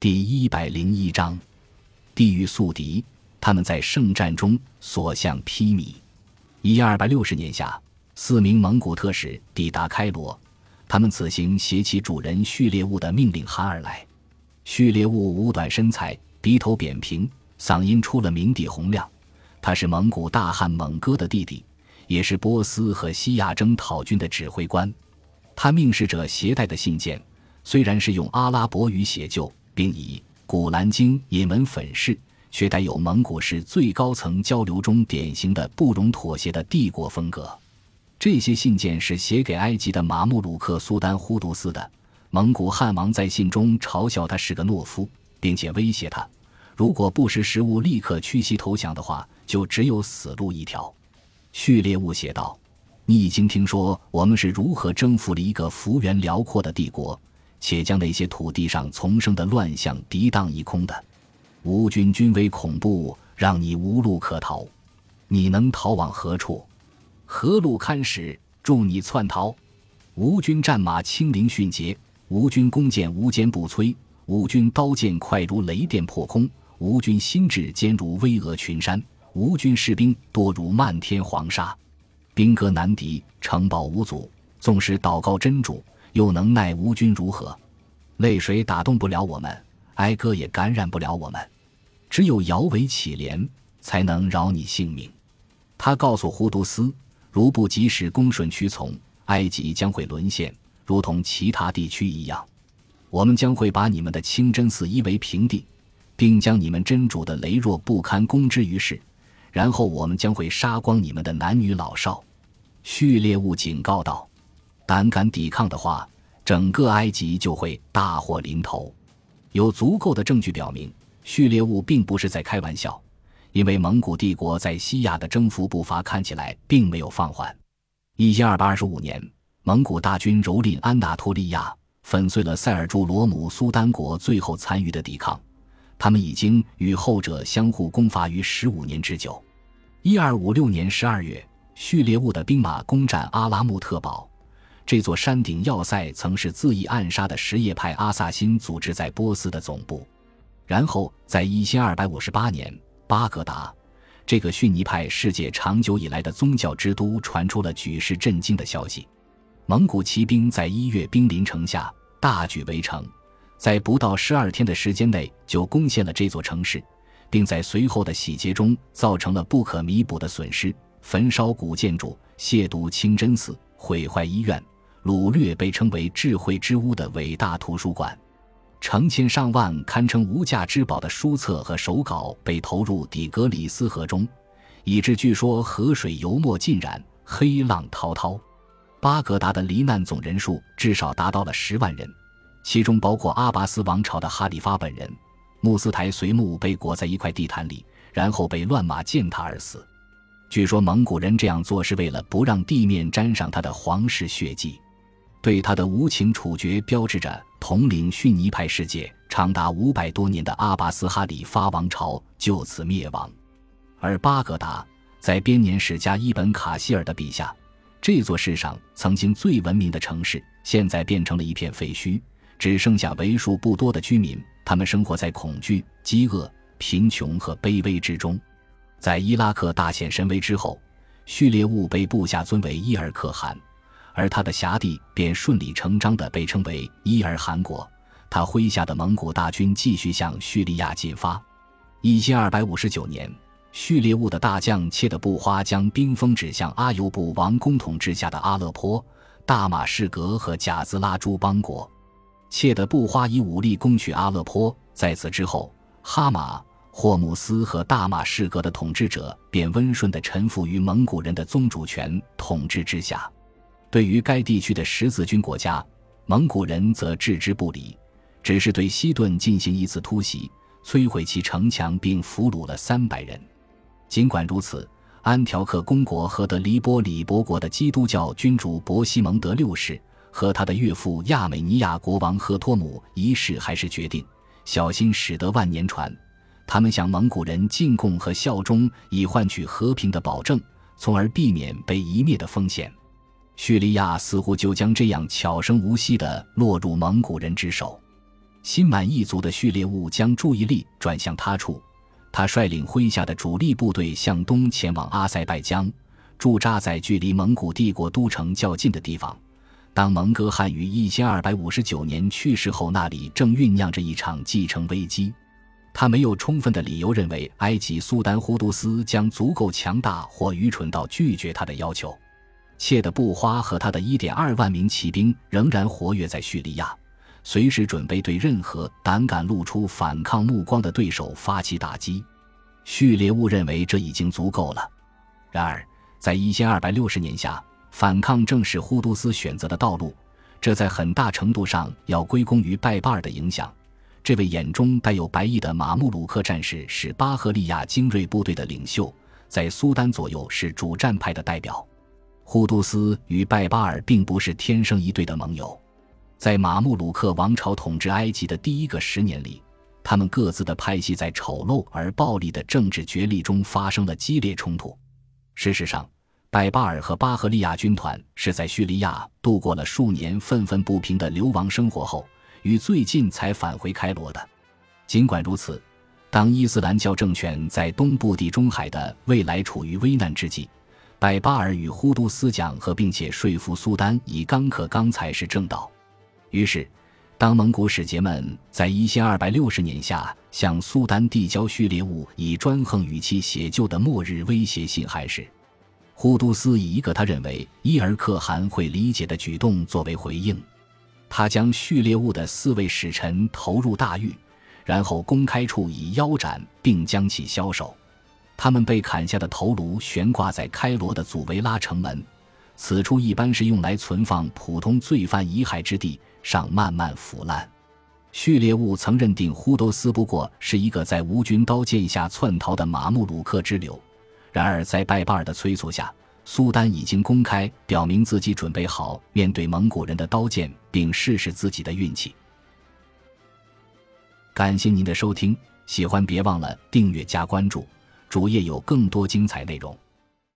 第一百零一章，地狱宿敌。他们在圣战中所向披靡。一二百六十年夏，四名蒙古特使抵达开罗，他们此行携其主人序列物的命令函而来。序列物五短身材，鼻头扁平，嗓音出了名地洪亮。他是蒙古大汗蒙哥的弟弟，也是波斯和西亚征讨军的指挥官。他命使者携带的信件，虽然是用阿拉伯语写就，并以《古兰经》引文粉饰，却带有蒙古式最高层交流中典型的不容妥协的帝国风格。这些信件是写给埃及的马穆鲁克苏丹忽都斯的。蒙古汉王在信中嘲笑他是个懦夫，并且威胁他，如果不识时务，立刻屈膝投降的话，就只有死路一条。序列物写道。你已经听说我们是如何征服了一个幅员辽阔的帝国，且将那些土地上丛生的乱象涤荡一空的。吴军军威恐怖，让你无路可逃。你能逃往何处？何路堪使助你窜逃？吴军战马轻灵迅捷，吴军弓箭无坚不摧，吴军刀剑快如雷电破空，吴军心智坚如巍峨群山，吴军士兵多如漫天黄沙。兵戈难敌，城堡无阻。纵使祷告真主，又能奈吴军如何？泪水打动不了我们，哀歌也感染不了我们。只有摇尾乞怜，才能饶你性命。他告诉胡都斯，如不及时恭顺屈从，埃及将会沦陷，如同其他地区一样。我们将会把你们的清真寺夷为平地，并将你们真主的羸弱不堪公之于世。然后我们将会杀光你们的男女老少，序列物警告道：“胆敢抵抗的话，整个埃及就会大祸临头。”有足够的证据表明，序列兀并不是在开玩笑，因为蒙古帝国在西亚的征服步伐看起来并没有放缓。一千二百二十五年，蒙古大军蹂躏安纳托利亚，粉碎了塞尔柱罗姆苏丹国最后残余的抵抗。他们已经与后者相互攻伐于十五年之久。一二五六年十二月，序列兀的兵马攻占阿拉木特堡，这座山顶要塞曾是恣意暗杀的什叶派阿萨辛组织在波斯的总部。然后，在一千二百五十八年，巴格达这个逊尼派世界长久以来的宗教之都传出了举世震惊的消息：蒙古骑兵在一月兵临城下，大举围城。在不到十二天的时间内就攻陷了这座城市，并在随后的洗劫中造成了不可弥补的损失：焚烧古建筑、亵渎清真寺、毁坏医院、掳掠被称为“智慧之屋”的伟大图书馆。成千上万堪称无价之宝的书册和手稿被投入底格里斯河中，以致据说河水油墨浸染，黑浪滔滔。巴格达的罹难总人数至少达到了十万人。其中包括阿拔斯王朝的哈里发本人，穆斯台随墓被裹在一块地毯里，然后被乱马践踏而死。据说蒙古人这样做是为了不让地面沾上他的皇室血迹。对他的无情处决，标志着统领逊尼派世界长达五百多年的阿拔斯哈里发王朝就此灭亡。而巴格达，在编年史家伊本卡希尔的笔下，这座世上曾经最文明的城市，现在变成了一片废墟。只剩下为数不多的居民，他们生活在恐惧、饥饿、贫穷和卑微之中。在伊拉克大显神威之后，序列物被部下尊为伊尔可汗，而他的辖地便顺理成章地被称为伊尔汗国。他麾下的蒙古大军继续向叙利亚进发。一千二百五十九年，叙列兀的大将切的布花将兵锋指向阿尤布王公统治下的阿勒颇、大马士革和贾兹拉诸邦国。切的布花以武力攻取阿勒颇，在此之后，哈马、霍姆斯和大马士革的统治者便温顺地臣服于蒙古人的宗主权统治之下。对于该地区的十字军国家，蒙古人则置之不理，只是对西顿进行一次突袭，摧毁其城墙，并俘虏了三百人。尽管如此，安条克公国和德黎波里伯国的基督教君主伯西蒙德六世。和他的岳父亚美尼亚国王赫托姆一世还是决定小心驶得万年船。他们向蒙古人进贡和效忠，以换取和平的保证，从而避免被一灭的风险。叙利亚似乎就将这样悄声无息地落入蒙古人之手。心满意足的序列兀将注意力转向他处，他率领麾下的主力部队向东前往阿塞拜疆，驻扎在距离蒙古帝国都城较近的地方。当蒙哥汗于一千二百五十九年去世后，那里正酝酿着一场继承危机。他没有充分的理由认为埃及苏丹忽都斯将足够强大或愚蠢到拒绝他的要求。切的布花和他的一点二万名骑兵仍然活跃在叙利亚，随时准备对任何胆敢露出反抗目光的对手发起打击。序列兀认为这已经足够了。然而，在一千二百六十年下，反抗正是忽都斯选择的道路，这在很大程度上要归功于拜巴尔的影响。这位眼中带有白翼的马穆鲁克战士是巴赫利亚精锐部队的领袖，在苏丹左右是主战派的代表。忽都斯与拜巴尔并不是天生一对的盟友，在马穆鲁克王朝统治埃及的第一个十年里，他们各自的派系在丑陋而暴力的政治角力中发生了激烈冲突。事实上，拜巴尔和巴赫利亚军团是在叙利亚度过了数年愤愤不平的流亡生活后，与最近才返回开罗的。尽管如此，当伊斯兰教政权在东部地中海的未来处于危难之际，拜巴尔与忽都斯讲和，并且说服苏丹以刚克刚才是正道。于是，当蒙古使节们在一千二百六十年下向苏丹递交序列物以专横语气写就的末日威胁信函时，忽都斯以一个他认为伊尔可汗会理解的举动作为回应，他将序列物的四位使臣投入大狱，然后公开处以腰斩，并将其枭首。他们被砍下的头颅悬挂在开罗的祖维拉城门，此处一般是用来存放普通罪犯遗骸之地，上慢慢腐烂。序列物曾认定忽都斯不过是一个在无军刀剑下窜逃的马穆鲁克之流，然而在拜巴尔的催促下，苏丹已经公开表明自己准备好面对蒙古人的刀剑，并试试自己的运气。感谢您的收听，喜欢别忘了订阅加关注。主页有更多精彩内容。